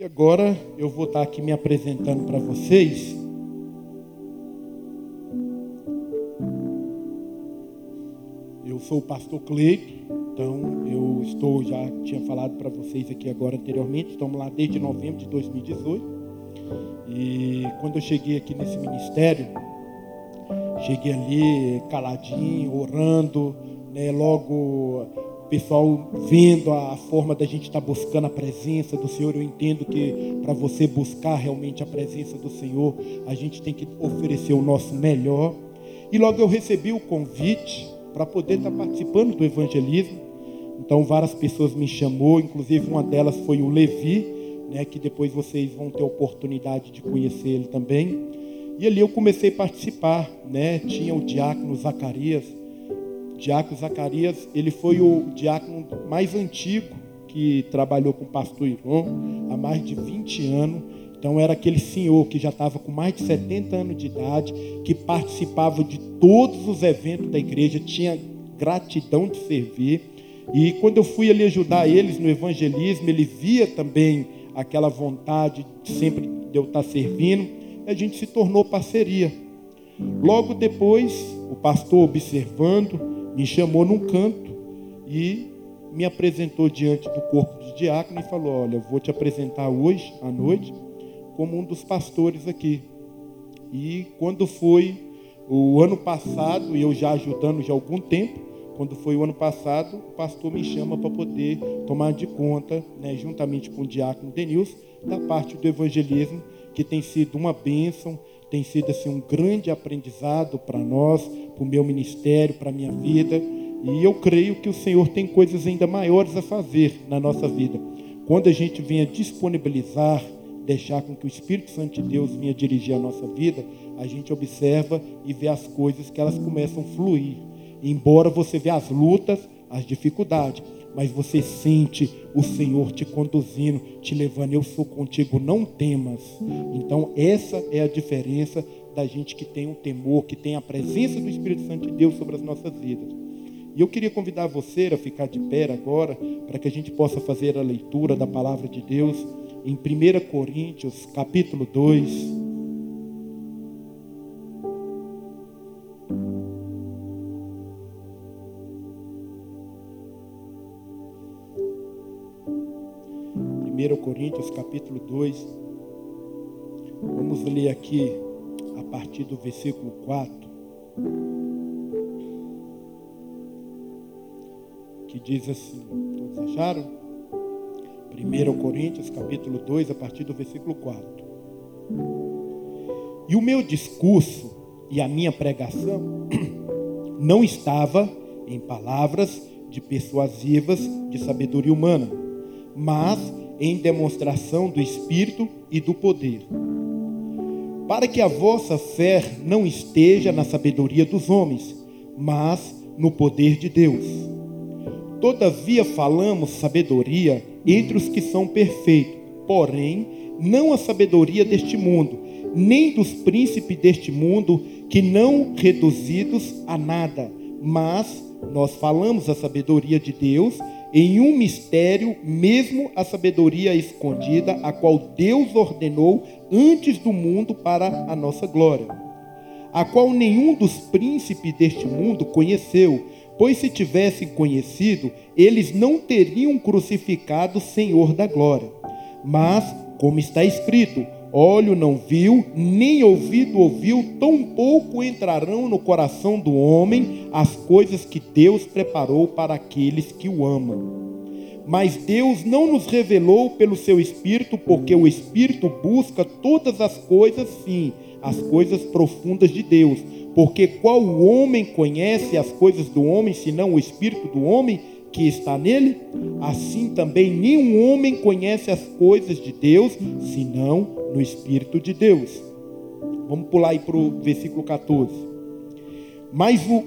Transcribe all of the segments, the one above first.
E agora eu vou estar aqui me apresentando para vocês. Eu sou o pastor Cleito, então eu estou, já tinha falado para vocês aqui agora anteriormente, estamos lá desde novembro de 2018. E quando eu cheguei aqui nesse ministério, cheguei ali caladinho, orando, né, logo pessoal vendo a forma da gente estar tá buscando a presença do Senhor, eu entendo que para você buscar realmente a presença do Senhor, a gente tem que oferecer o nosso melhor. E logo eu recebi o convite para poder estar tá participando do evangelismo. Então várias pessoas me chamou, inclusive uma delas foi o Levi, né, que depois vocês vão ter oportunidade de conhecer ele também. E ali eu comecei a participar, né? Tinha o diácono Zacarias, Diácono Zacarias, ele foi o diácono mais antigo que trabalhou com o pastor Iron há mais de 20 anos. Então era aquele senhor que já estava com mais de 70 anos de idade, que participava de todos os eventos da igreja, tinha gratidão de servir. E quando eu fui ali ajudar eles no evangelismo, ele via também aquela vontade de sempre de eu estar servindo, e a gente se tornou parceria. Logo depois, o pastor observando, me chamou num canto e me apresentou diante do corpo de diácono e falou: Olha, vou te apresentar hoje à noite como um dos pastores aqui. E quando foi o ano passado, e eu já ajudando já há algum tempo, quando foi o ano passado, o pastor me chama para poder tomar de conta, né, juntamente com o diácono Denilson, da parte do evangelismo, que tem sido uma bênção, tem sido assim, um grande aprendizado para nós, para o meu ministério, para a minha vida. E eu creio que o Senhor tem coisas ainda maiores a fazer na nossa vida. Quando a gente venha disponibilizar, deixar com que o Espírito Santo de Deus venha dirigir a nossa vida, a gente observa e vê as coisas que elas começam a fluir. Embora você vê as lutas, as dificuldades, mas você sente o Senhor te conduzindo, te levando. Eu sou contigo, não temas. Então, essa é a diferença da gente que tem um temor, que tem a presença do Espírito Santo de Deus sobre as nossas vidas. E eu queria convidar você a ficar de pé agora, para que a gente possa fazer a leitura da palavra de Deus em 1 Coríntios, capítulo 2. 1 Coríntios capítulo 2. Vamos ler aqui a partir do versículo 4. Que diz assim: Todos acharam? 1 Coríntios capítulo 2, a partir do versículo 4. E o meu discurso e a minha pregação não estava em palavras de persuasivas de sabedoria humana, mas em demonstração do Espírito e do poder, para que a vossa fé não esteja na sabedoria dos homens, mas no poder de Deus. Todavia falamos sabedoria entre os que são perfeitos, porém, não a sabedoria deste mundo, nem dos príncipes deste mundo, que não reduzidos a nada, mas nós falamos a sabedoria de Deus em um mistério, mesmo a sabedoria escondida, a qual Deus ordenou antes do mundo para a nossa glória, a qual nenhum dos príncipes deste mundo conheceu, pois se tivessem conhecido, eles não teriam crucificado o Senhor da glória. Mas, como está escrito, olho não viu, nem ouvido ouviu, tão pouco entrarão no coração do homem as coisas que Deus preparou para aqueles que o amam. Mas Deus não nos revelou pelo seu Espírito, porque o Espírito busca todas as coisas, sim, as coisas profundas de Deus. Porque qual homem conhece as coisas do homem, senão o Espírito do homem? Que está nele, assim também nenhum homem conhece as coisas de Deus, senão no Espírito de Deus. Vamos pular aí para o versículo 14. Mas o,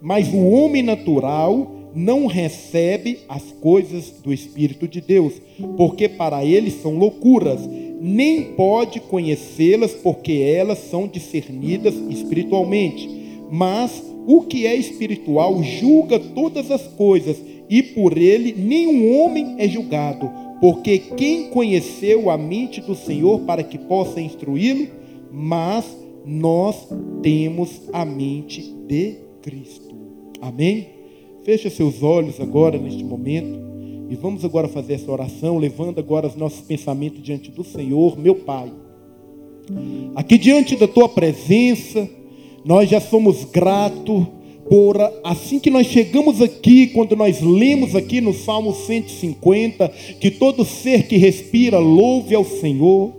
mas o homem natural não recebe as coisas do Espírito de Deus, porque para ele são loucuras, nem pode conhecê-las, porque elas são discernidas espiritualmente. Mas o que é espiritual julga todas as coisas, e por ele nenhum homem é julgado. porque quem conheceu a mente do Senhor para que possa instruí-lo? Mas nós temos a mente de Cristo. Amém? Feche seus olhos agora neste momento e vamos agora fazer essa oração, levando agora os nossos pensamentos diante do Senhor, meu Pai. Aqui diante da tua presença, nós já somos gratos por assim que nós chegamos aqui, quando nós lemos aqui no Salmo 150, que todo ser que respira louve ao Senhor.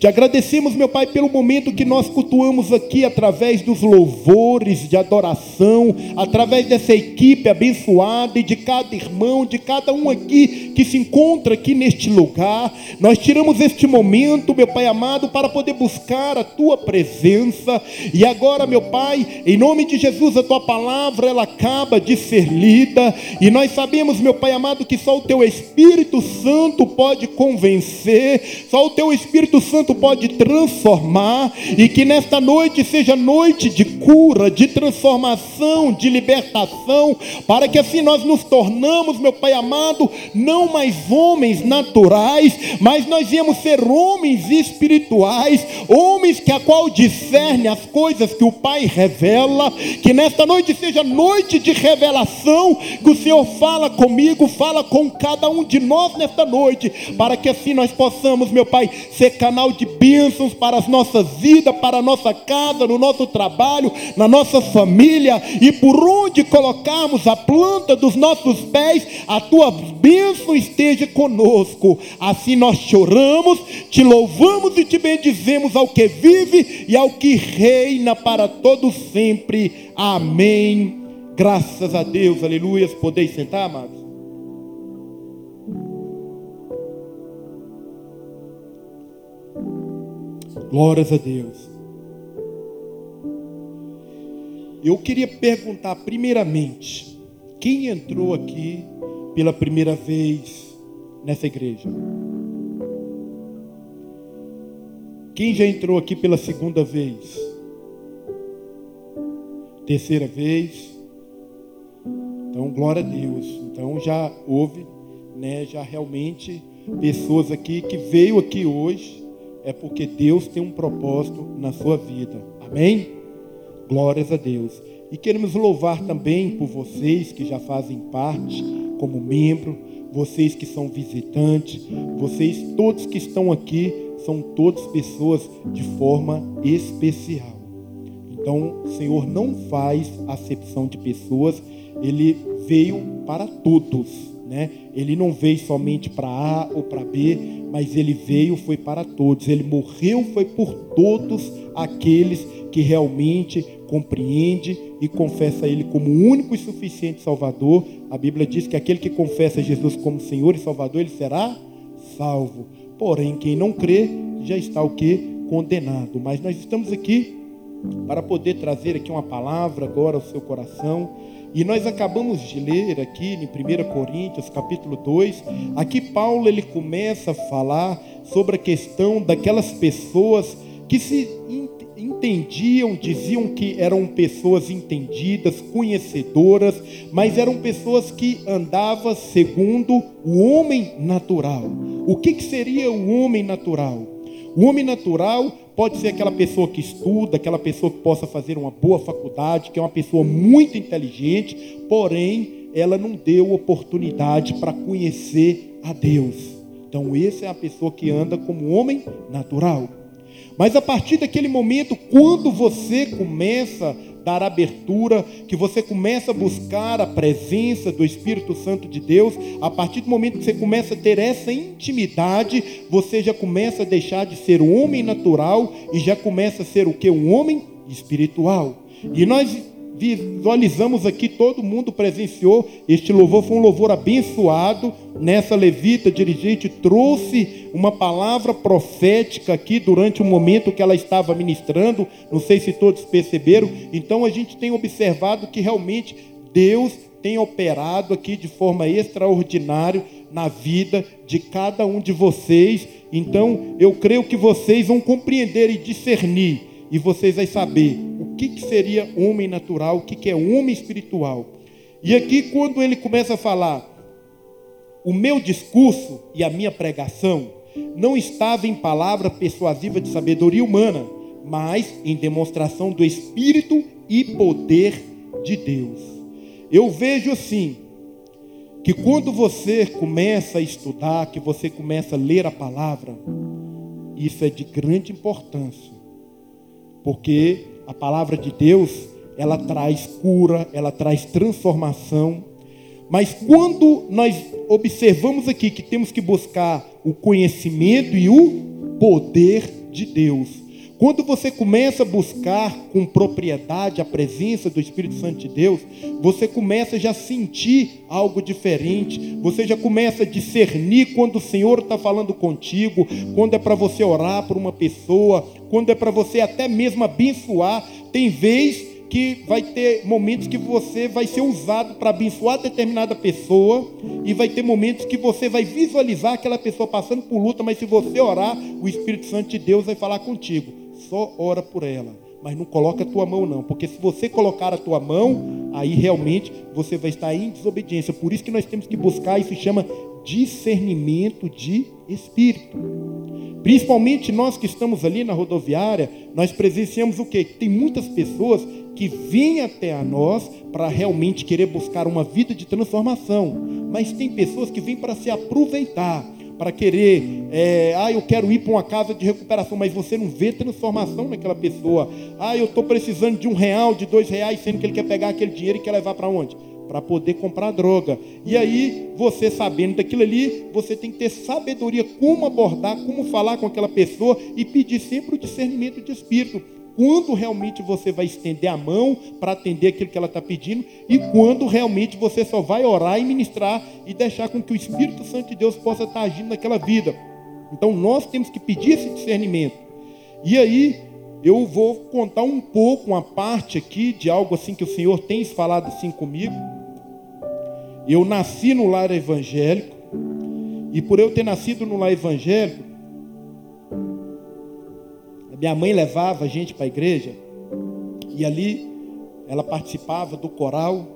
Te agradecemos, meu Pai, pelo momento que nós cultuamos aqui através dos louvores de adoração, através dessa equipe abençoada e de cada irmão, de cada um aqui que se encontra aqui neste lugar. Nós tiramos este momento, meu Pai amado, para poder buscar a tua presença. E agora, meu Pai, em nome de Jesus, a tua palavra ela acaba de ser lida, e nós sabemos, meu Pai amado, que só o teu Espírito Santo pode convencer, só o teu Espírito Santo pode transformar e que nesta noite seja noite de cura, de transformação, de libertação, para que assim nós nos tornamos, meu Pai amado, não mais homens naturais, mas nós íamos ser homens espirituais, homens que a qual discerne as coisas que o Pai revela, que nesta noite seja noite de revelação, que o Senhor fala comigo, fala com cada um de nós nesta noite, para que assim nós possamos, meu Pai, ser canal de bênçãos para as nossas vidas, para a nossa casa, no nosso trabalho, na nossa família, e por onde colocarmos a planta dos nossos pés, a tua bênção esteja conosco. Assim nós choramos, te louvamos e te bendizemos ao que vive e ao que reina para todo sempre. Amém. Graças a Deus, aleluia. Podeis sentar, amados? Glórias a Deus. Eu queria perguntar primeiramente, quem entrou aqui pela primeira vez nessa igreja? Quem já entrou aqui pela segunda vez? Terceira vez? Então, glória a Deus. Então já houve, né, já realmente pessoas aqui que veio aqui hoje é porque Deus tem um propósito na sua vida. Amém? Glórias a Deus. E queremos louvar também por vocês que já fazem parte como membro, vocês que são visitantes, vocês todos que estão aqui são todas pessoas de forma especial. Então, o Senhor não faz acepção de pessoas, ele veio para todos, né? Ele não veio somente para A ou para B, mas ele veio foi para todos. Ele morreu foi por todos aqueles que realmente compreende e confessa ele como único e suficiente Salvador. A Bíblia diz que aquele que confessa Jesus como Senhor e Salvador, ele será salvo. Porém, quem não crê já está o que condenado. Mas nós estamos aqui para poder trazer aqui uma palavra agora ao seu coração e nós acabamos de ler aqui em 1 Coríntios, capítulo 2, aqui Paulo ele começa a falar sobre a questão daquelas pessoas que se entendiam, diziam que eram pessoas entendidas, conhecedoras, mas eram pessoas que andavam segundo o homem natural. O que, que seria o homem natural? O homem natural Pode ser aquela pessoa que estuda, aquela pessoa que possa fazer uma boa faculdade, que é uma pessoa muito inteligente, porém ela não deu oportunidade para conhecer a Deus. Então, essa é a pessoa que anda como homem natural. Mas a partir daquele momento, quando você começa dar abertura, que você começa a buscar a presença do Espírito Santo de Deus, a partir do momento que você começa a ter essa intimidade, você já começa a deixar de ser um homem natural e já começa a ser o que? Um homem espiritual. E nós visualizamos aqui, todo mundo presenciou. Este louvor foi um louvor abençoado. Nessa levita dirigente trouxe uma palavra profética aqui durante o momento que ela estava ministrando. Não sei se todos perceberam. Então a gente tem observado que realmente Deus tem operado aqui de forma extraordinária na vida de cada um de vocês. Então eu creio que vocês vão compreender e discernir e vocês vão saber que, que seria homem natural, o que, que é homem espiritual. E aqui, quando ele começa a falar, o meu discurso e a minha pregação não estava em palavra persuasiva de sabedoria humana, mas em demonstração do Espírito e poder de Deus. Eu vejo assim, que quando você começa a estudar, que você começa a ler a palavra, isso é de grande importância, porque a palavra de Deus, ela traz cura, ela traz transformação. Mas quando nós observamos aqui que temos que buscar o conhecimento e o poder de Deus, quando você começa a buscar com propriedade a presença do Espírito Santo de Deus, você começa já a sentir algo diferente, você já começa a discernir quando o Senhor está falando contigo, quando é para você orar por uma pessoa, quando é para você até mesmo abençoar. Tem vez que vai ter momentos que você vai ser usado para abençoar determinada pessoa, e vai ter momentos que você vai visualizar aquela pessoa passando por luta, mas se você orar, o Espírito Santo de Deus vai falar contigo só ora por ela, mas não coloca a tua mão não, porque se você colocar a tua mão, aí realmente você vai estar em desobediência. Por isso que nós temos que buscar, isso chama discernimento de espírito. Principalmente nós que estamos ali na rodoviária, nós presenciamos o quê? Tem muitas pessoas que vêm até a nós para realmente querer buscar uma vida de transformação, mas tem pessoas que vêm para se aproveitar para querer, é, ah, eu quero ir para uma casa de recuperação, mas você não vê transformação naquela pessoa. Ah, eu estou precisando de um real, de dois reais, sendo que ele quer pegar aquele dinheiro e quer levar para onde? Para poder comprar droga. E aí, você sabendo daquilo ali, você tem que ter sabedoria como abordar, como falar com aquela pessoa e pedir sempre o discernimento de espírito quando realmente você vai estender a mão para atender aquilo que ela está pedindo e quando realmente você só vai orar e ministrar e deixar com que o Espírito Santo de Deus possa estar tá agindo naquela vida. Então nós temos que pedir esse discernimento. E aí eu vou contar um pouco uma parte aqui de algo assim que o Senhor tem falado assim comigo. Eu nasci no lar evangélico e por eu ter nascido no lar evangélico, minha mãe levava a gente para a igreja e ali ela participava do coral.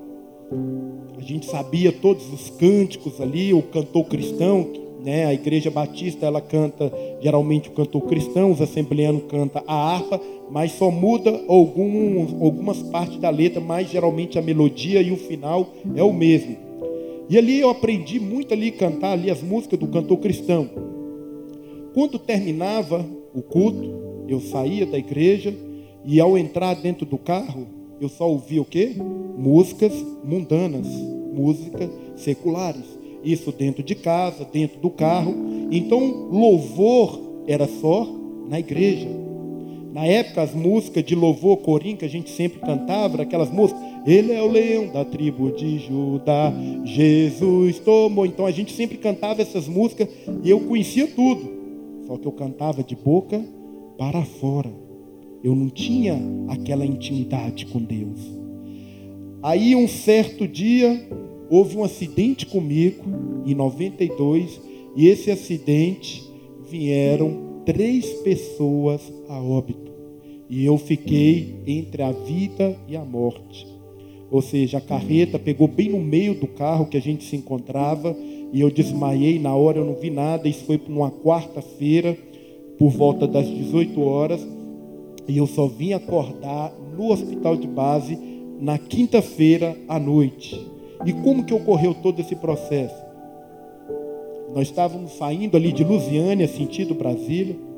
A gente sabia todos os cânticos ali, o cantor cristão, né? A igreja batista ela canta geralmente o cantor cristão, os assembleanos canta a harpa, mas só muda alguns, algumas partes da letra, mas geralmente a melodia e o final é o mesmo. E ali eu aprendi muito ali cantar ali as músicas do cantor cristão. Quando terminava o culto, eu saía da igreja e ao entrar dentro do carro, eu só ouvia o quê? Músicas mundanas, músicas seculares. Isso dentro de casa, dentro do carro. Então, louvor era só na igreja. Na época, as músicas de louvor corim que a gente sempre cantava, aquelas músicas, Ele é o leão da tribo de Judá, Jesus tomou. Então a gente sempre cantava essas músicas e eu conhecia tudo. Só que eu cantava de boca para fora. Eu não tinha aquela intimidade com Deus. Aí um certo dia houve um acidente comigo em 92 e esse acidente vieram três pessoas a óbito e eu fiquei entre a vida e a morte. Ou seja, a carreta pegou bem no meio do carro que a gente se encontrava e eu desmaiei na hora, eu não vi nada. Isso foi numa quarta-feira por volta das 18 horas e eu só vim acordar no hospital de base na quinta-feira à noite. E como que ocorreu todo esse processo? Nós estávamos saindo ali de Lusiânia, sentido Brasília.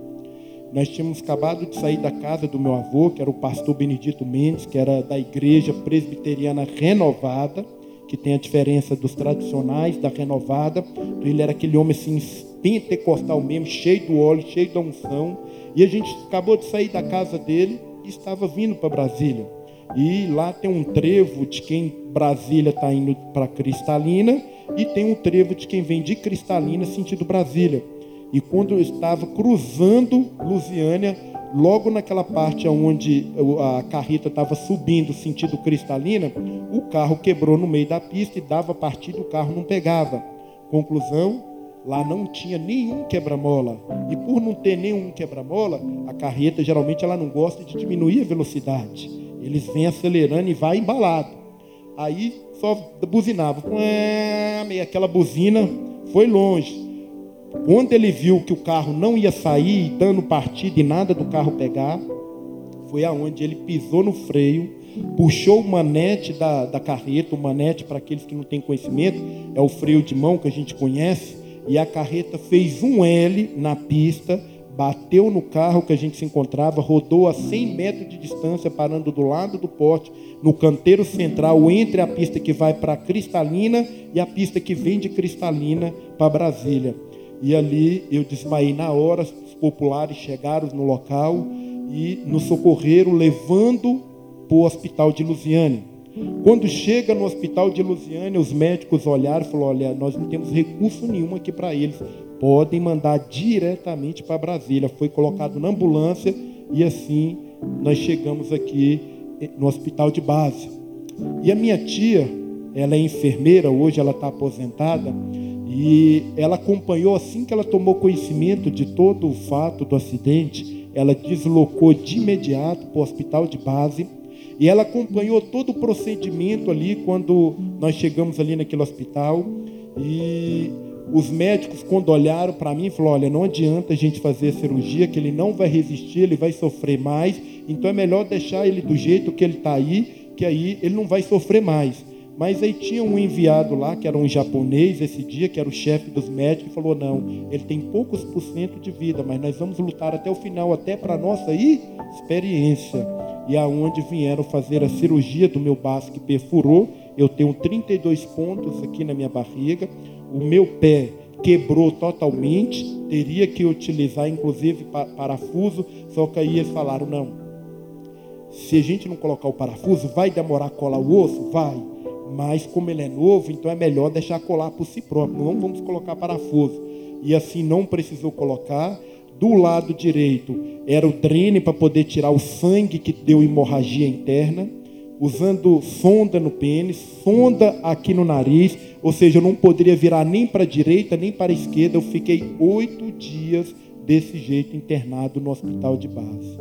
Nós tínhamos acabado de sair da casa do meu avô, que era o pastor Benedito Mendes, que era da igreja presbiteriana renovada, que tem a diferença dos tradicionais da renovada. Ele era aquele homem assim pentecostal mesmo, cheio do óleo, cheio da unção. E a gente acabou de sair da casa dele e estava vindo para Brasília. E lá tem um trevo de quem Brasília está indo para Cristalina e tem um trevo de quem vem de Cristalina sentido Brasília. E quando eu estava cruzando Lusiânia, logo naquela parte onde a carreta estava subindo sentido Cristalina, o carro quebrou no meio da pista e dava partida, o carro não pegava. Conclusão, Lá não tinha nenhum quebra-mola. E por não ter nenhum quebra-mola, a carreta geralmente ela não gosta de diminuir a velocidade. Eles vêm acelerando e vai embalado. Aí só buzinava. E aquela buzina foi longe. Quando ele viu que o carro não ia sair, dando partida e nada do carro pegar, foi aonde ele pisou no freio, puxou o manete da, da carreta, o manete, para aqueles que não têm conhecimento, é o freio de mão que a gente conhece, e a carreta fez um L na pista, bateu no carro que a gente se encontrava, rodou a 100 metros de distância, parando do lado do poste, no canteiro central, entre a pista que vai para Cristalina e a pista que vem de Cristalina para Brasília. E ali eu desmaiei na hora, os populares chegaram no local e nos socorreram, levando para o hospital de Lusiânia. Quando chega no hospital de Lusiânia, os médicos olharam e falaram: Olha, nós não temos recurso nenhum aqui para eles podem mandar diretamente para Brasília. Foi colocado na ambulância e assim nós chegamos aqui no hospital de base. E a minha tia, ela é enfermeira, hoje ela está aposentada, e ela acompanhou assim que ela tomou conhecimento de todo o fato do acidente, ela deslocou de imediato para o hospital de base. E ela acompanhou todo o procedimento ali quando nós chegamos ali naquele hospital. E os médicos, quando olharam para mim, falaram: olha, não adianta a gente fazer a cirurgia, que ele não vai resistir, ele vai sofrer mais. Então é melhor deixar ele do jeito que ele está aí, que aí ele não vai sofrer mais. Mas aí tinha um enviado lá, que era um japonês esse dia, que era o chefe dos médicos, e falou: não, ele tem poucos por cento de vida, mas nós vamos lutar até o final, até para a nossa experiência. E aonde vieram fazer a cirurgia do meu baço que perfurou, eu tenho 32 pontos aqui na minha barriga o meu pé quebrou totalmente, teria que utilizar inclusive parafuso, só que aí eles falaram, não, se a gente não colocar o parafuso, vai demorar a colar o osso? Vai. Mas como ele é novo, então é melhor deixar colar por si próprio. Não vamos colocar parafuso. E assim não precisou colocar. Do lado direito era o drene para poder tirar o sangue que deu hemorragia interna usando sonda no pênis, sonda aqui no nariz, ou seja, eu não poderia virar nem para a direita nem para a esquerda. Eu fiquei oito dias desse jeito internado no hospital de base.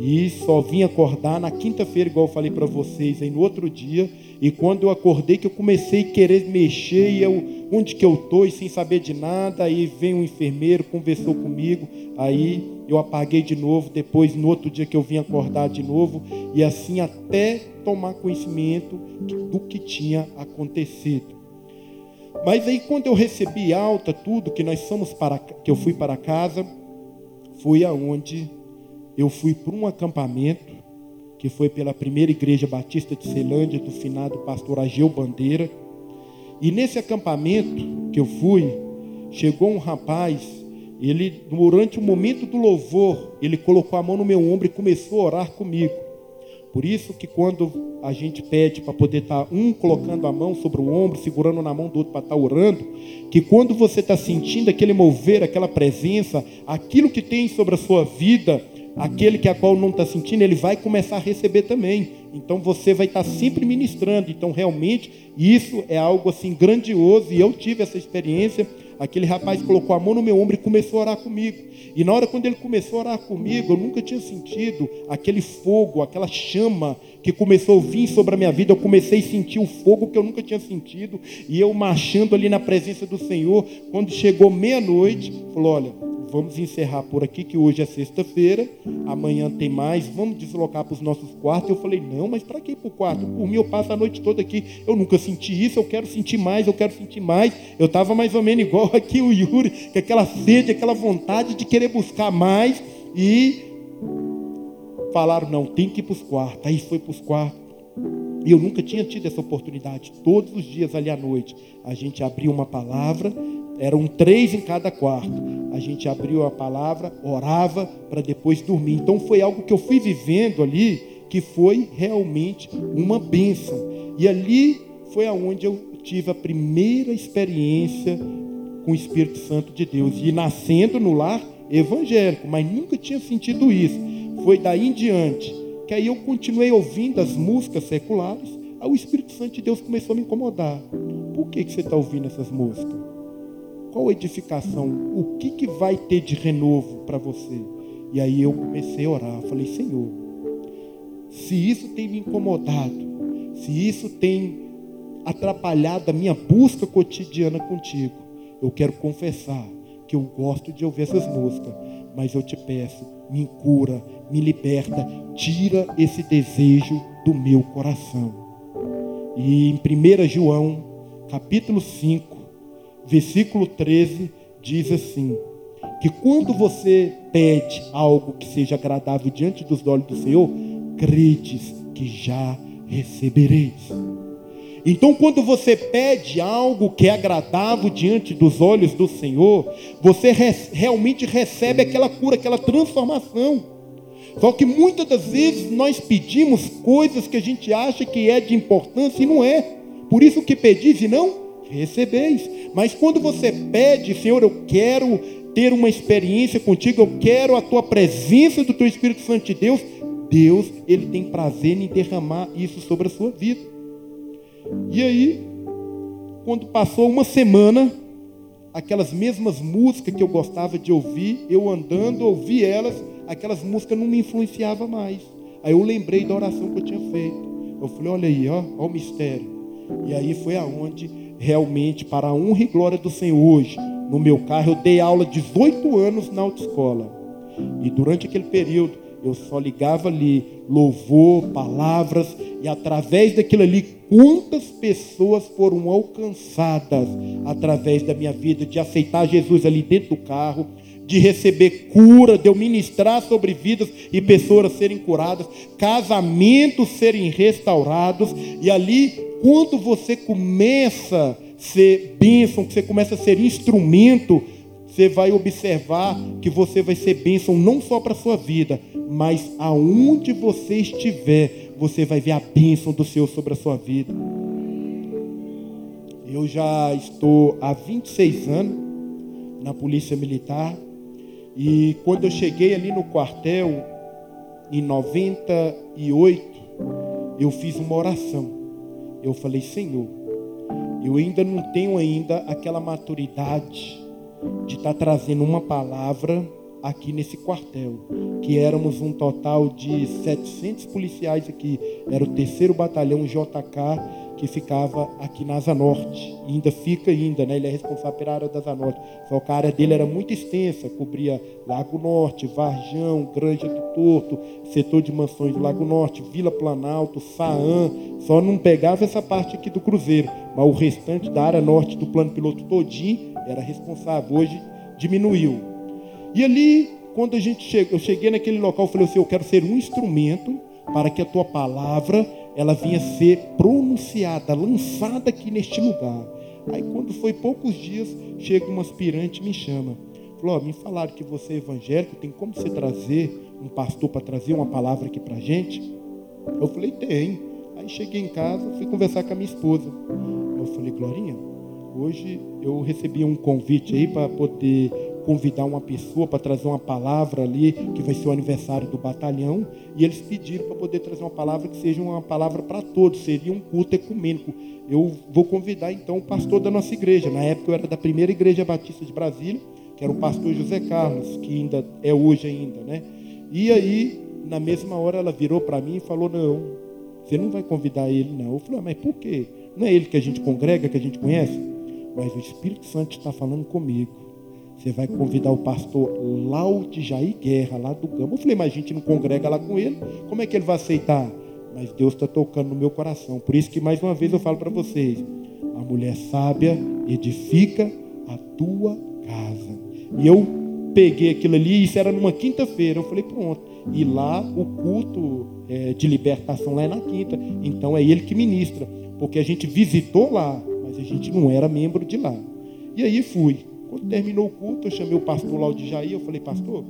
E só vim acordar na quinta-feira, igual eu falei para vocês, aí no outro dia. E quando eu acordei, que eu comecei a querer mexer, e eu, onde que eu estou, e sem saber de nada, aí vem um enfermeiro, conversou comigo, aí eu apaguei de novo, depois no outro dia que eu vim acordar de novo, e assim até tomar conhecimento do que tinha acontecido. Mas aí quando eu recebi alta tudo, que nós fomos para que eu fui para casa, foi aonde eu fui para um acampamento que foi pela primeira igreja batista de Ceilândia, do finado pastor Ageu Bandeira. E nesse acampamento que eu fui, chegou um rapaz, ele durante o momento do louvor, ele colocou a mão no meu ombro e começou a orar comigo. Por isso que quando a gente pede para poder estar tá um colocando a mão sobre o ombro, segurando na mão do outro para estar tá orando, que quando você está sentindo aquele mover, aquela presença, aquilo que tem sobre a sua vida, aquele que a qual não está sentindo, ele vai começar a receber também. Então você vai estar tá sempre ministrando. Então realmente isso é algo assim grandioso e eu tive essa experiência. Aquele rapaz colocou a mão no meu ombro e começou a orar comigo. E na hora quando ele começou a orar comigo, eu nunca tinha sentido aquele fogo, aquela chama que começou a vir sobre a minha vida. Eu comecei a sentir o fogo que eu nunca tinha sentido. E eu marchando ali na presença do Senhor. Quando chegou meia-noite, falou: Olha, vamos encerrar por aqui, que hoje é sexta-feira, amanhã tem mais, vamos deslocar para os nossos quartos. Eu falei, não, mas para que ir para o quarto? Por mim, eu passo a noite toda aqui. Eu nunca senti isso, eu quero sentir mais, eu quero sentir mais. Eu estava mais ou menos igual aqui o Yuri, com aquela sede, aquela vontade de querer buscar mais. E falaram, não, tem que ir para os quartos. Aí foi para os quartos. E eu nunca tinha tido essa oportunidade. Todos os dias ali à noite, a gente abria uma palavra eram três em cada quarto. A gente abriu a palavra, orava para depois dormir. Então foi algo que eu fui vivendo ali que foi realmente uma bênção. E ali foi aonde eu tive a primeira experiência com o Espírito Santo de Deus. E nascendo no lar evangélico, mas nunca tinha sentido isso. Foi daí em diante que aí eu continuei ouvindo as músicas seculares. Aí o Espírito Santo de Deus começou a me incomodar. Por que, que você está ouvindo essas músicas? Qual edificação? O que, que vai ter de renovo para você? E aí eu comecei a orar. Falei, Senhor, se isso tem me incomodado, se isso tem atrapalhado a minha busca cotidiana contigo, eu quero confessar que eu gosto de ouvir essas músicas, mas eu te peço, me cura, me liberta, tira esse desejo do meu coração. E em 1 João, capítulo 5, versículo 13, diz assim: que quando você pede algo que seja agradável diante dos olhos do Senhor, credes que já recebereis. Então, quando você pede algo que é agradável diante dos olhos do Senhor, você realmente recebe aquela cura, aquela transformação. Só que muitas das vezes nós pedimos coisas que a gente acha que é de importância e não é. Por isso que pedis e não recebeis. Mas quando você pede, Senhor, eu quero ter uma experiência contigo, eu quero a tua presença do teu Espírito Santo de Deus, Deus, ele tem prazer em derramar isso sobre a sua vida. E aí, quando passou uma semana, aquelas mesmas músicas que eu gostava de ouvir, eu andando, ouvi elas, aquelas músicas não me influenciavam mais. Aí eu lembrei da oração que eu tinha feito. Eu falei, olha aí, ó, ó o mistério. E aí foi aonde realmente, para a honra e glória do Senhor hoje, no meu carro, eu dei aula 18 anos na autoescola. E durante aquele período, eu só ligava ali louvor, palavras, e através daquilo ali, quantas pessoas foram alcançadas através da minha vida, de aceitar Jesus ali dentro do carro, de receber cura, de eu ministrar sobre vidas e pessoas serem curadas, casamentos serem restaurados, e ali, quando você começa a ser bênção, que você começa a ser instrumento, você vai observar que você vai ser bênção não só para a sua vida, mas aonde você estiver, você vai ver a bênção do Senhor sobre a sua vida. Eu já estou há 26 anos na Polícia Militar e quando eu cheguei ali no quartel, em 98, eu fiz uma oração. Eu falei, Senhor, eu ainda não tenho ainda aquela maturidade de estar tá trazendo uma palavra aqui nesse quartel, que éramos um total de 700 policiais aqui, era o terceiro batalhão JK que ficava aqui na Asa Norte, e ainda fica ainda, né? Ele é responsável pela área da Asa Norte. Só que a área dele era muito extensa, cobria Lago Norte, Varjão, Granja do Torto, setor de mansões do Lago Norte, Vila Planalto, Saã, só não pegava essa parte aqui do Cruzeiro, mas o restante da área norte do plano piloto todinho era responsável. Hoje diminuiu. E ali, quando a gente chegou, eu cheguei naquele local, eu falei assim, eu quero ser um instrumento para que a tua palavra ela vinha ser pronunciada, lançada aqui neste lugar. Aí quando foi poucos dias, chega um aspirante e me chama. Falou, me falaram que você é evangélico, tem como você trazer um pastor para trazer uma palavra aqui para a gente? Eu falei, tem. Aí cheguei em casa, fui conversar com a minha esposa. Eu falei, Glorinha, hoje eu recebi um convite aí para poder convidar uma pessoa para trazer uma palavra ali, que vai ser o aniversário do batalhão, e eles pediram para poder trazer uma palavra que seja uma palavra para todos, seria um culto ecumênico. Eu vou convidar então o pastor da nossa igreja. Na época eu era da primeira igreja batista de Brasília, que era o pastor José Carlos, que ainda é hoje ainda, né? E aí, na mesma hora, ela virou para mim e falou: Não, você não vai convidar ele, não. Eu falei: ah, Mas por quê? Não é ele que a gente congrega, que a gente conhece? Mas o Espírito Santo está falando comigo você vai convidar o pastor Laude Jair Guerra, lá do Gama. Eu falei, mas a gente não congrega lá com ele. Como é que ele vai aceitar? Mas Deus está tocando no meu coração. Por isso que mais uma vez eu falo para vocês: a mulher sábia edifica a tua casa. E eu peguei aquilo ali, isso era numa quinta-feira. Eu falei, pronto. E lá o culto é, de libertação lá é na quinta. Então é ele que ministra. Porque a gente visitou lá, mas a gente não era membro de lá. E aí fui. Quando terminou o culto, eu chamei o pastor lá de Jair, eu falei, pastor,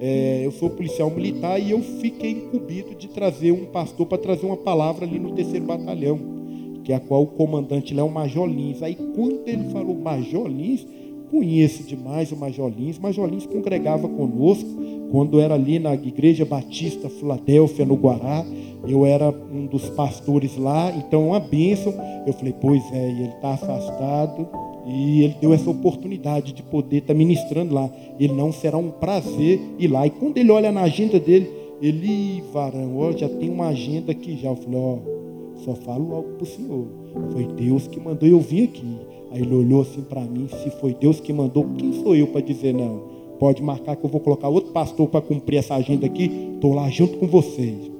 é, eu sou policial militar e eu fiquei incumbido de trazer um pastor para trazer uma palavra ali no terceiro batalhão, que é a qual o comandante lá é o Major Lins. Aí quando ele falou Major Lins, conheço demais o Major Lins. Major Lins congregava conosco quando era ali na Igreja Batista Filadélfia, no Guará. Eu era um dos pastores lá, então uma bênção. Eu falei, pois é, ele está afastado e ele deu essa oportunidade de poder estar ministrando lá. Ele não será um prazer ir lá. E quando ele olha na agenda dele, ele, varão, ó, já tem uma agenda aqui já. Eu falei, ó, só falo algo para o senhor. Foi Deus que mandou eu vir aqui. Aí ele olhou assim para mim, se foi Deus que mandou, quem sou eu para dizer não? Pode marcar que eu vou colocar outro pastor para cumprir essa agenda aqui. Estou lá junto com vocês.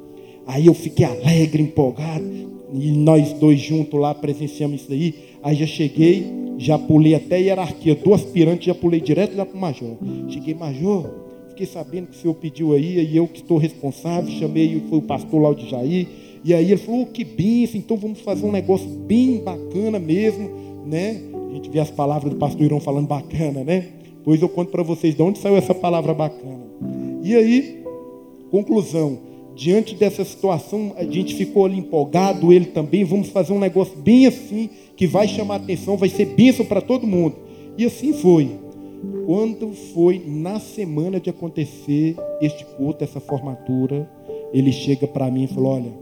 Aí eu fiquei alegre, empolgado. E nós dois juntos lá presenciamos isso aí. Aí já cheguei, já pulei até hierarquia do aspirante, já pulei direto lá para o major. Cheguei, major, fiquei sabendo que o senhor pediu aí, e eu que estou responsável, chamei, foi o pastor lá de Jair. E aí ele falou, oh, que benção, então vamos fazer um negócio bem bacana mesmo, né? A gente vê as palavras do pastor Irão falando bacana, né? Pois eu conto para vocês de onde saiu essa palavra bacana. E aí, conclusão, diante dessa situação, a gente ficou ali empolgado, ele também, vamos fazer um negócio bem assim, que vai chamar atenção, vai ser bênção para todo mundo. E assim foi. Quando foi na semana de acontecer este culto, essa formatura, ele chega para mim e falou: Olha,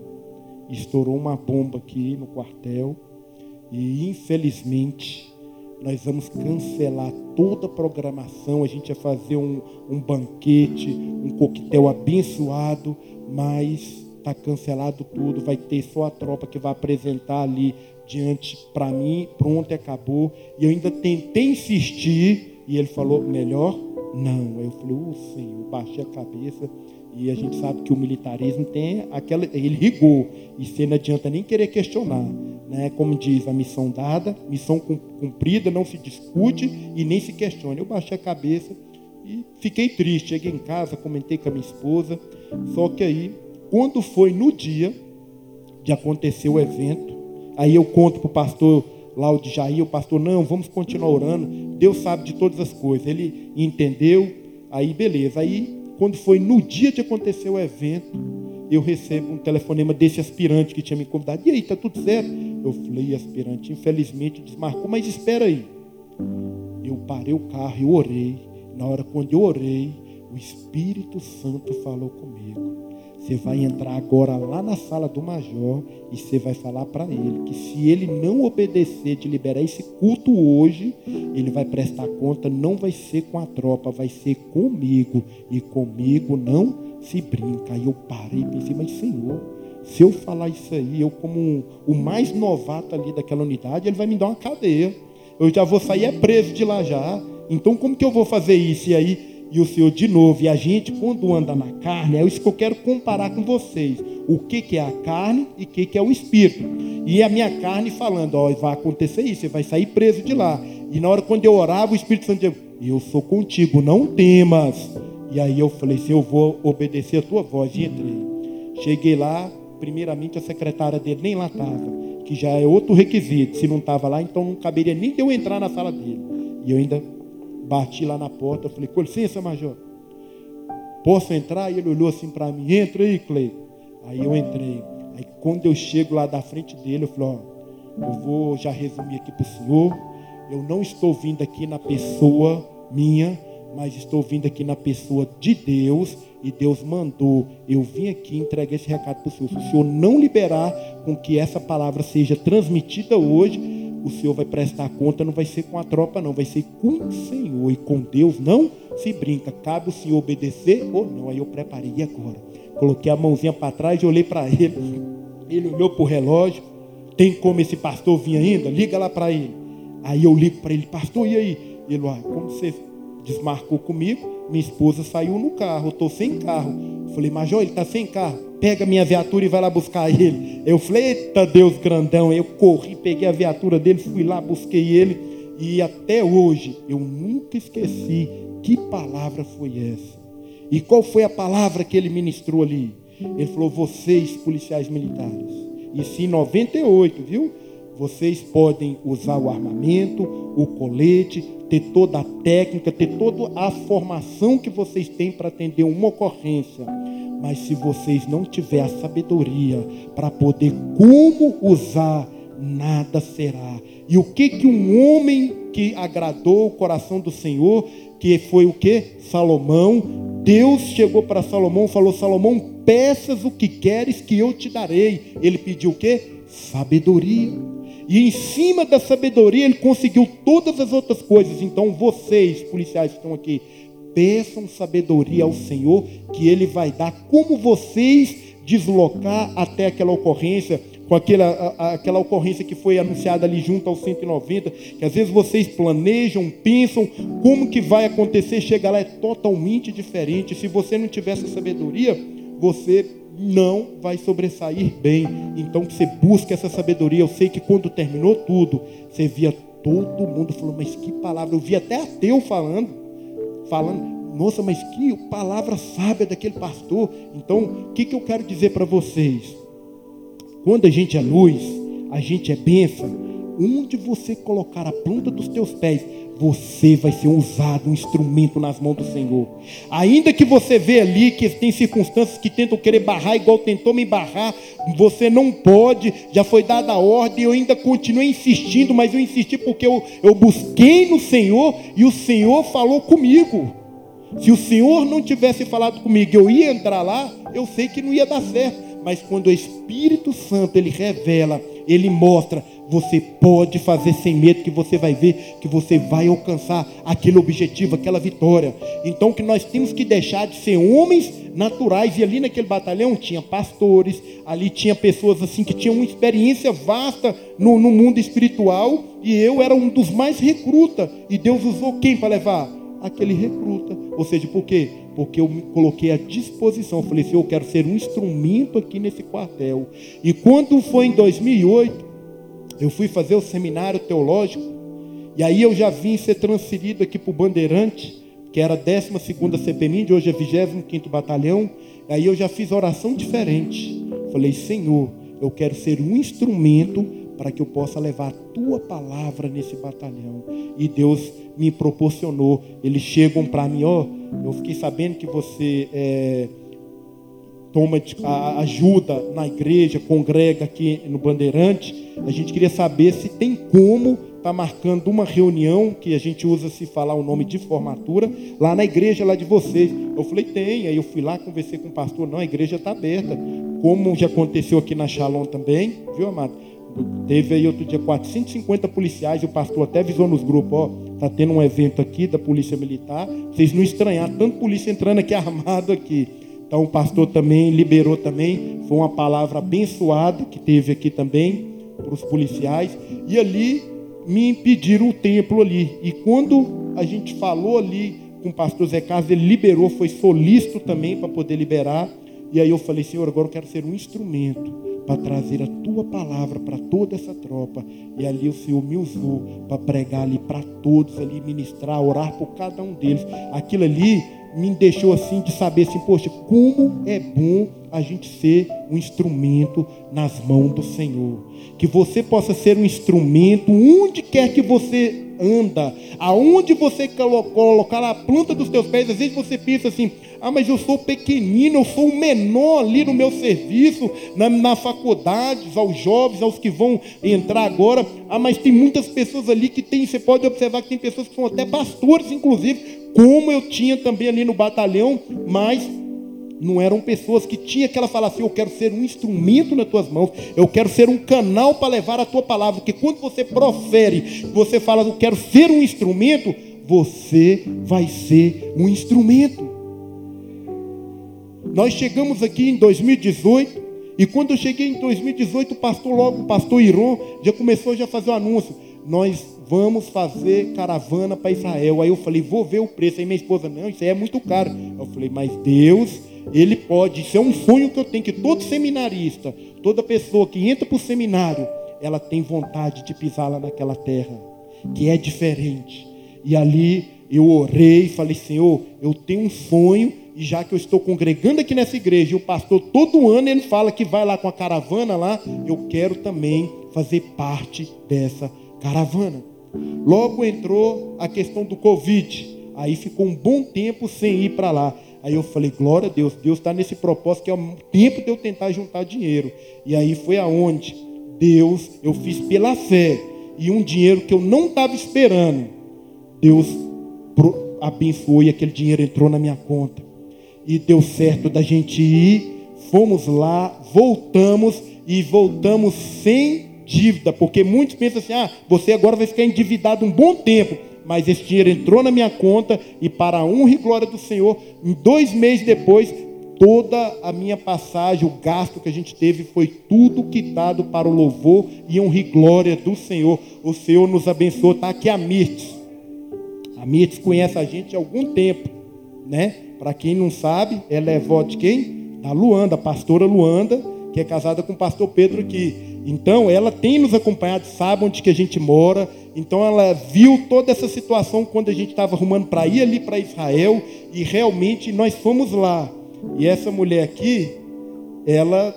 estourou uma bomba aqui no quartel, e infelizmente nós vamos cancelar toda a programação. A gente ia fazer um, um banquete, um coquetel abençoado, mas está cancelado tudo. Vai ter só a tropa que vai apresentar ali diante para mim. Pronto, acabou. E eu ainda tentei insistir e ele falou: melhor não. Eu falei: o oh, Senhor, baixei a cabeça. E a gente sabe que o militarismo tem aquela, ele rigor. E você não adianta nem querer questionar. Né? Como diz, a missão dada, missão cumprida, não se discute e nem se questiona. Eu baixei a cabeça e fiquei triste. Cheguei em casa, comentei com a minha esposa. Só que aí, quando foi no dia de acontecer o evento, aí eu conto para o pastor lá o de Jair, o pastor, não, vamos continuar orando. Deus sabe de todas as coisas. Ele entendeu, aí beleza. Aí, quando foi no dia de acontecer o evento, eu recebo um telefonema desse aspirante que tinha me convidado. E aí, tá tudo certo? Eu falei, aspirante, infelizmente desmarcou, mas espera aí. Eu parei o carro e orei. Na hora quando eu orei, o Espírito Santo falou comigo. Você vai entrar agora lá na sala do major e você vai falar para ele que se ele não obedecer de liberar esse culto hoje, ele vai prestar conta, não vai ser com a tropa, vai ser comigo. E comigo não se brinca. Aí eu parei e pensei, mas Senhor, se eu falar isso aí, eu como o mais novato ali daquela unidade, ele vai me dar uma cadeia. Eu já vou sair é preso de lá já. Então como que eu vou fazer isso? E aí, e o Senhor de novo, e a gente quando anda na carne, é isso que eu quero comparar com vocês. O que, que é a carne e o que, que é o espírito. E a minha carne falando, ó, vai acontecer isso, você vai sair preso de lá. E na hora quando eu orava, o Espírito Santo dizia, eu sou contigo, não temas. E aí eu falei assim, eu vou obedecer a tua voz. E entrei. Cheguei lá, primeiramente a secretária dele nem lá estava, que já é outro requisito. Se não estava lá, então não caberia nem eu entrar na sala dele. E eu ainda bati lá na porta, falei, com licença, major. Posso entrar? E ele olhou assim para mim, entra aí, Cleiton. Aí eu entrei. Aí quando eu chego lá da frente dele, eu falei, ó, eu vou já resumir aqui para o senhor. Eu não estou vindo aqui na pessoa minha, mas estou vindo aqui na pessoa de Deus e Deus mandou eu vim aqui entregar esse recado para o Senhor. Se o Senhor não liberar com que essa palavra seja transmitida hoje, o Senhor vai prestar conta, não vai ser com a tropa, não, vai ser com o Senhor e com Deus não se brinca. Cabe o Senhor obedecer ou não. Aí eu preparei agora. Coloquei a mãozinha para trás e olhei para ele. Ele olhou para o relógio. Tem como esse pastor vir ainda? Liga lá para ele. Aí eu ligo para ele, pastor, e aí? Ele, ah, como você desmarcou comigo, minha esposa saiu no carro, eu estou sem carro. Falei, Major, ele está sem carro. Pega minha viatura e vai lá buscar ele. Eu falei, eita Deus grandão. Eu corri, peguei a viatura dele, fui lá, busquei ele. E até hoje eu nunca esqueci que palavra foi essa. E qual foi a palavra que ele ministrou ali? Ele falou, vocês, policiais militares. Isso em 98, viu? Vocês podem usar o armamento, o colete, ter toda a técnica, ter toda a formação que vocês têm para atender uma ocorrência. Mas se vocês não tiverem a sabedoria para poder como usar, nada será. E o que que um homem que agradou o coração do Senhor, que foi o que? Salomão. Deus chegou para Salomão falou: Salomão, peças o que queres que eu te darei. Ele pediu o que? Sabedoria. E em cima da sabedoria ele conseguiu todas as outras coisas. Então vocês, policiais que estão aqui, peçam sabedoria ao Senhor, que Ele vai dar como vocês deslocar até aquela ocorrência, com aquela, a, aquela ocorrência que foi anunciada ali junto aos 190, que às vezes vocês planejam, pensam como que vai acontecer, chega lá é totalmente diferente. Se você não tiver essa sabedoria, você não vai sobressair bem. Então você busca essa sabedoria. Eu sei que quando terminou tudo, você via todo mundo falando, mas que palavra. Eu vi até ateu falando, falando, nossa, mas que palavra sábia daquele pastor. Então, o que, que eu quero dizer para vocês? Quando a gente é luz, a gente é bênção. Onde você colocar a planta dos teus pés, você vai ser usado, um instrumento nas mãos do Senhor. Ainda que você vê ali que tem circunstâncias que tentam querer barrar, igual tentou me barrar, você não pode, já foi dada a ordem, eu ainda continuo insistindo, mas eu insisti porque eu, eu busquei no Senhor e o Senhor falou comigo. Se o Senhor não tivesse falado comigo, eu ia entrar lá, eu sei que não ia dar certo mas quando o Espírito Santo ele revela, ele mostra, você pode fazer sem medo que você vai ver que você vai alcançar aquele objetivo, aquela vitória. Então que nós temos que deixar de ser homens naturais e ali naquele batalhão tinha pastores, ali tinha pessoas assim que tinham uma experiência vasta no, no mundo espiritual e eu era um dos mais recruta e Deus usou quem para levar? Aquele recruta. Ou seja, por quê? Porque eu me coloquei à disposição. Eu falei assim, eu quero ser um instrumento aqui nesse quartel. E quando foi em 2008, eu fui fazer o seminário teológico. E aí eu já vim ser transferido aqui para o Bandeirante, que era a 12ª CPMI, hoje é 25º Batalhão. E aí eu já fiz oração diferente. Falei, Senhor, eu quero ser um instrumento para que eu possa levar a tua palavra nesse batalhão. E Deus me proporcionou. Eles chegam para mim, ó, oh, eu fiquei sabendo que você é, toma ajuda na igreja, congrega aqui no Bandeirante. A gente queria saber se tem como tá marcando uma reunião que a gente usa se falar o nome de formatura lá na igreja lá de vocês. Eu falei tem. Aí eu fui lá conversei com o pastor. Não, a igreja está aberta. Como já aconteceu aqui na Shalom também, viu, amado? Teve aí outro dia 450 policiais, e o pastor até avisou nos grupos, ó, tá tendo um evento aqui da polícia militar, vocês não estranhar, tanto polícia entrando aqui armado aqui. Então o pastor também liberou também, foi uma palavra abençoada que teve aqui também para os policiais. E ali me impediram o templo ali. E quando a gente falou ali com o pastor Zé Carlos, ele liberou, foi solícito também para poder liberar. E aí eu falei, Senhor, agora eu quero ser um instrumento para trazer a tua palavra para toda essa tropa. E ali o Senhor me usou para pregar ali para todos, ali ministrar, orar por cada um deles. Aquilo ali me deixou assim de saber assim, poxa, como é bom a gente ser um instrumento nas mãos do Senhor. Que você possa ser um instrumento onde quer que você anda, aonde você colocar a planta dos teus pés, às vezes você pensa assim, ah, mas eu sou pequenino, eu sou o menor ali no meu serviço, na, na faculdade, aos jovens, aos que vão entrar agora. Ah, mas tem muitas pessoas ali que tem, você pode observar que tem pessoas que são até pastores, inclusive, como eu tinha também ali no batalhão, mas não eram pessoas que tinha aquela fala assim, eu quero ser um instrumento nas tuas mãos, eu quero ser um canal para levar a tua palavra, porque quando você profere, você fala, eu quero ser um instrumento, você vai ser um instrumento. Nós chegamos aqui em 2018, e quando eu cheguei em 2018, o pastor logo, o pastor Iron, já começou já a fazer o anúncio. Nós vamos fazer caravana para Israel. Aí eu falei, vou ver o preço. Aí minha esposa, não, isso aí é muito caro. Eu falei, mas Deus, Ele pode. Isso é um sonho que eu tenho, que todo seminarista, toda pessoa que entra para o seminário, ela tem vontade de pisar lá naquela terra, que é diferente. E ali eu orei falei, Senhor, eu tenho um sonho e já que eu estou congregando aqui nessa igreja, e o pastor todo ano ele fala que vai lá com a caravana lá, eu quero também fazer parte dessa caravana. Logo entrou a questão do Covid. Aí ficou um bom tempo sem ir para lá. Aí eu falei, glória a Deus, Deus está nesse propósito que é o tempo de eu tentar juntar dinheiro. E aí foi aonde Deus, eu fiz pela fé. E um dinheiro que eu não estava esperando, Deus abençoou e aquele dinheiro entrou na minha conta e deu certo da gente ir. Fomos lá, voltamos e voltamos sem dívida, porque muitos pensam assim: ah, você agora vai ficar endividado um bom tempo. Mas esse dinheiro entrou na minha conta e, para a honra e glória do Senhor, dois meses depois, toda a minha passagem, o gasto que a gente teve foi tudo quitado para o louvor e honra e glória do Senhor. O Senhor nos abençoou. Está aqui a Mirtes. A Mirtes conhece a gente há algum tempo, né? Para quem não sabe, ela é vó de quem? Da Luanda, pastora Luanda, que é casada com o pastor Pedro aqui. Então, ela tem nos acompanhado, sabe onde que a gente mora. Então, ela viu toda essa situação quando a gente estava arrumando para ir ali para Israel. E realmente nós fomos lá. E essa mulher aqui, ela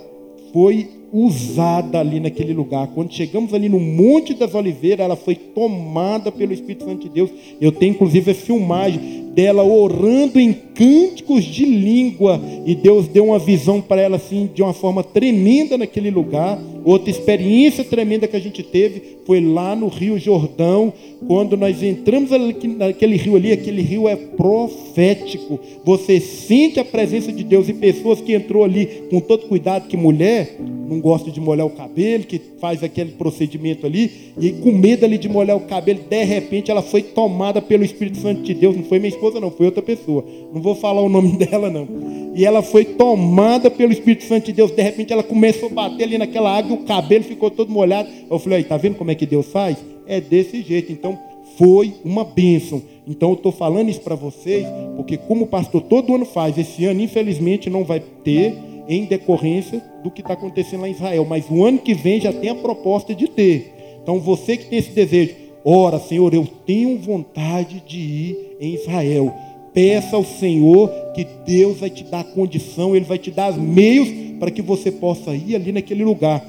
foi usada ali naquele lugar. Quando chegamos ali no Monte das Oliveiras, ela foi tomada pelo Espírito Santo de Deus. Eu tenho inclusive a filmagem dela orando em cânticos de língua e Deus deu uma visão para ela assim de uma forma tremenda naquele lugar. Outra experiência tremenda que a gente teve foi lá no Rio Jordão, quando nós entramos naquele rio ali, aquele rio é profético. Você sente a presença de Deus e pessoas que entrou ali com todo cuidado, que mulher não gosta de molhar o cabelo, que faz aquele procedimento ali, e com medo ali de molhar o cabelo, de repente ela foi tomada pelo Espírito Santo de Deus, não foi minha esposa não, foi outra pessoa. Não vou falar o nome dela não. E ela foi tomada pelo Espírito Santo de Deus, de repente ela começou a bater ali naquela água, e o cabelo ficou todo molhado. Eu falei, tá vendo como é que Deus faz? É desse jeito. Então, foi uma bênção. Então eu estou falando isso para vocês, porque como o pastor todo ano faz, esse ano infelizmente não vai ter, em decorrência do que está acontecendo lá em Israel. Mas o ano que vem já tem a proposta de ter. Então você que tem esse desejo, ora, Senhor, eu tenho vontade de ir em Israel. Peça ao Senhor que Deus vai te dar condição, Ele vai te dar os meios para que você possa ir ali naquele lugar.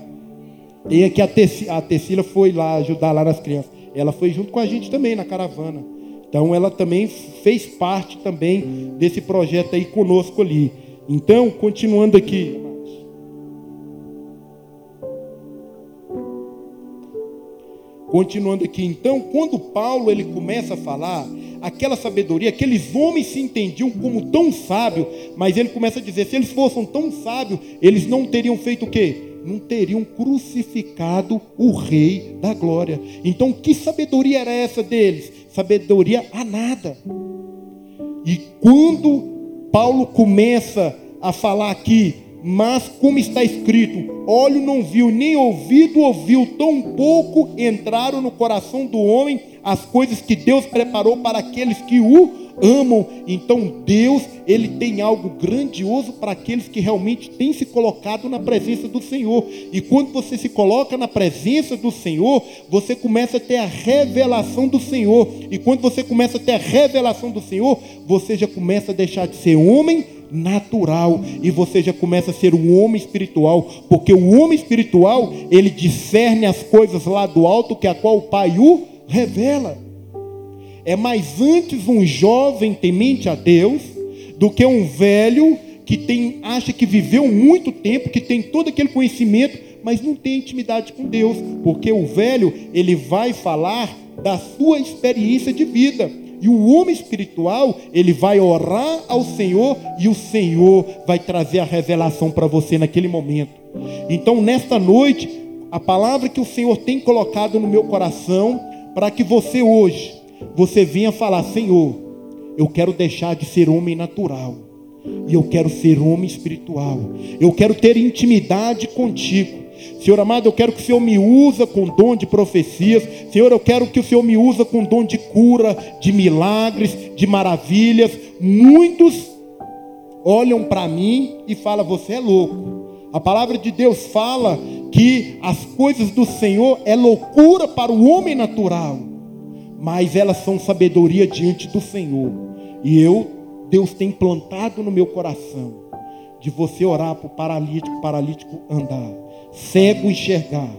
E aqui a Tecila foi lá ajudar lá nas crianças. Ela foi junto com a gente também na caravana. Então ela também fez parte também desse projeto aí conosco ali. Então, continuando aqui. Continuando aqui, então, quando Paulo ele começa a falar, aquela sabedoria, aqueles homens se entendiam como tão sábios, mas ele começa a dizer: se eles fossem tão sábios, eles não teriam feito o quê? Não teriam crucificado o Rei da Glória. Então, que sabedoria era essa deles? Sabedoria a nada. E quando Paulo começa a falar aqui, mas como está escrito, olho não viu, nem ouvido ouviu, tão pouco entraram no coração do homem as coisas que Deus preparou para aqueles que o amam. Então Deus, ele tem algo grandioso para aqueles que realmente têm se colocado na presença do Senhor. E quando você se coloca na presença do Senhor, você começa a ter a revelação do Senhor. E quando você começa a ter a revelação do Senhor, você já começa a deixar de ser homem natural e você já começa a ser um homem espiritual, porque o homem espiritual, ele discerne as coisas lá do alto que a qual o Pai o revela. É mais antes um jovem temente a Deus do que um velho que tem, acha que viveu muito tempo, que tem todo aquele conhecimento, mas não tem intimidade com Deus, porque o velho ele vai falar da sua experiência de vida. E o homem espiritual, ele vai orar ao Senhor e o Senhor vai trazer a revelação para você naquele momento. Então, nesta noite, a palavra que o Senhor tem colocado no meu coração, para que você hoje você vinha falar: Senhor, eu quero deixar de ser homem natural. E eu quero ser homem espiritual. Eu quero ter intimidade contigo. Senhor amado, eu quero que o Senhor me use com dom de profecias. Senhor, eu quero que o Senhor me use com dom de cura, de milagres, de maravilhas. Muitos olham para mim e falam: Você é louco. A palavra de Deus fala que as coisas do Senhor é loucura para o homem natural mas elas são sabedoria diante do Senhor. E eu, Deus tem plantado no meu coração de você orar para o paralítico, paralítico andar, cego enxergar,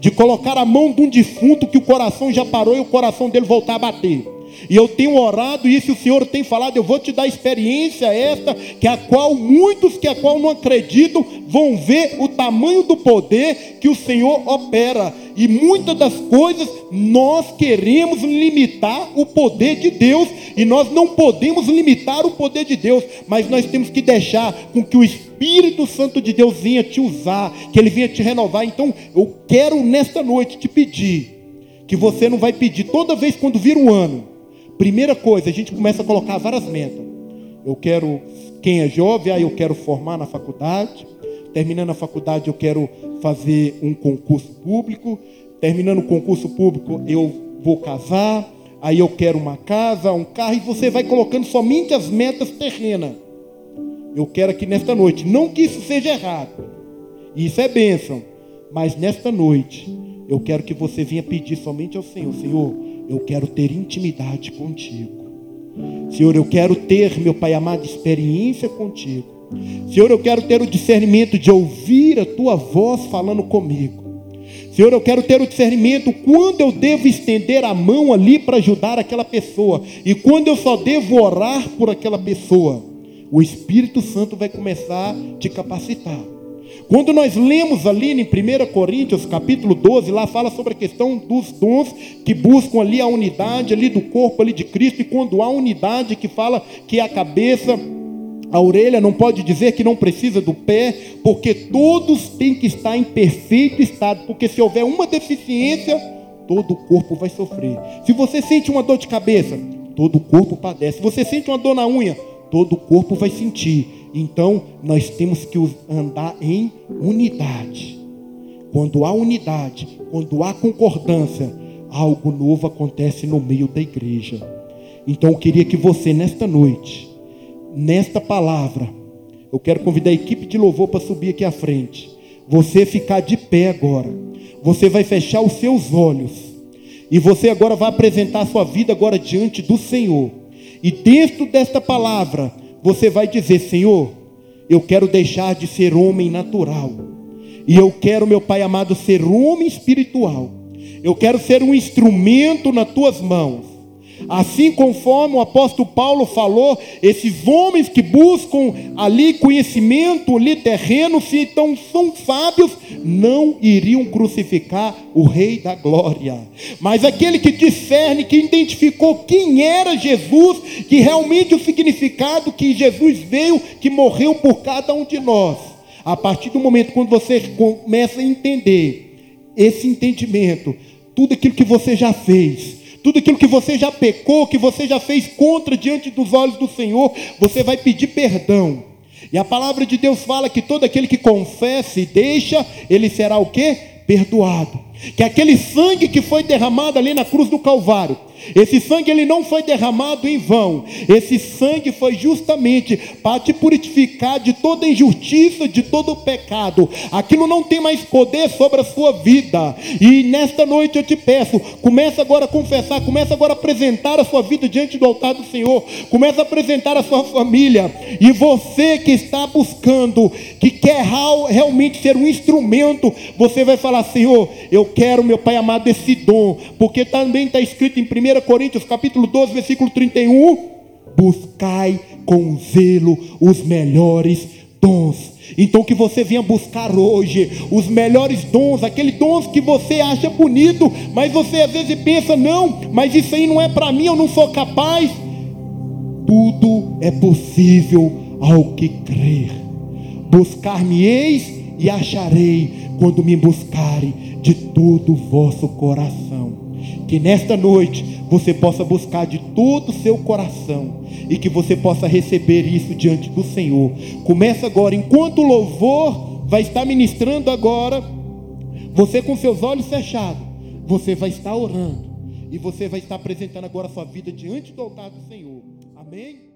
de colocar a mão de um defunto que o coração já parou e o coração dele voltar a bater. E eu tenho orado isso o Senhor tem falado, eu vou te dar experiência esta, que a qual muitos que a qual não acreditam vão ver o tamanho do poder que o Senhor opera. E muitas das coisas nós queremos limitar o poder de Deus, e nós não podemos limitar o poder de Deus, mas nós temos que deixar com que o Espírito Santo de Deus venha te usar, que ele venha te renovar. Então, eu quero nesta noite te pedir que você não vai pedir toda vez quando vir o ano Primeira coisa, a gente começa a colocar várias metas. Eu quero quem é jovem, ah, eu quero formar na faculdade. Terminando a faculdade, eu quero fazer um concurso público. Terminando o concurso público, eu vou casar. Aí eu quero uma casa, um carro. E você vai colocando somente as metas terrenas. Eu quero aqui nesta noite. Não que isso seja errado. Isso é bênção. Mas nesta noite, eu quero que você venha pedir somente ao Senhor: Senhor, eu quero ter intimidade contigo. Senhor, eu quero ter, meu Pai amado, experiência contigo. Senhor, eu quero ter o discernimento de ouvir a tua voz falando comigo. Senhor, eu quero ter o discernimento quando eu devo estender a mão ali para ajudar aquela pessoa e quando eu só devo orar por aquela pessoa. O Espírito Santo vai começar a te capacitar. Quando nós lemos ali em 1 Coríntios, capítulo 12, lá fala sobre a questão dos dons que buscam ali a unidade ali do corpo ali de Cristo, e quando há unidade que fala que a cabeça, a orelha não pode dizer que não precisa do pé, porque todos têm que estar em perfeito estado, porque se houver uma deficiência, todo o corpo vai sofrer. Se você sente uma dor de cabeça, todo o corpo padece. Se você sente uma dor na unha, todo o corpo vai sentir. Então, nós temos que andar em unidade. Quando há unidade, quando há concordância, algo novo acontece no meio da igreja. Então, eu queria que você, nesta noite, nesta palavra, eu quero convidar a equipe de louvor para subir aqui à frente. Você ficar de pé agora. Você vai fechar os seus olhos. E você agora vai apresentar a sua vida agora diante do Senhor. E dentro desta palavra, você vai dizer: Senhor, eu quero deixar de ser homem natural, e eu quero, meu Pai amado, ser homem espiritual. Eu quero ser um instrumento nas tuas mãos. Assim conforme o apóstolo Paulo falou, esses homens que buscam ali conhecimento ali terreno, se então são sábios, não iriam crucificar o rei da glória. Mas aquele que discerne, que identificou quem era Jesus, que realmente o significado que Jesus veio, que morreu por cada um de nós. A partir do momento quando você começa a entender esse entendimento, tudo aquilo que você já fez, tudo aquilo que você já pecou, que você já fez contra diante dos olhos do Senhor, você vai pedir perdão. E a palavra de Deus fala que todo aquele que confessa e deixa, ele será o que? Perdoado. Que aquele sangue que foi derramado ali na cruz do Calvário, esse sangue ele não foi derramado em vão. Esse sangue foi justamente para te purificar de toda injustiça, de todo pecado. Aquilo não tem mais poder sobre a sua vida. E nesta noite eu te peço, começa agora a confessar, começa agora a apresentar a sua vida diante do altar do Senhor. Começa a apresentar a sua família. E você que está buscando, que quer realmente ser um instrumento, você vai falar: Senhor, eu quero, meu Pai amado, esse dom, porque também está escrito em 1 1 Coríntios capítulo 12, versículo 31, buscai com zelo os melhores dons. Então que você venha buscar hoje os melhores dons, aqueles dons que você acha bonito, mas você às vezes pensa, não, mas isso aí não é para mim, eu não sou capaz. Tudo é possível ao que crer. Buscar-me-eis e acharei quando me buscarem de todo o vosso coração. Que nesta noite você possa buscar de todo o seu coração e que você possa receber isso diante do Senhor. Começa agora, enquanto o louvor vai estar ministrando agora, você com seus olhos fechados, você vai estar orando e você vai estar apresentando agora a sua vida diante do altar do Senhor. Amém?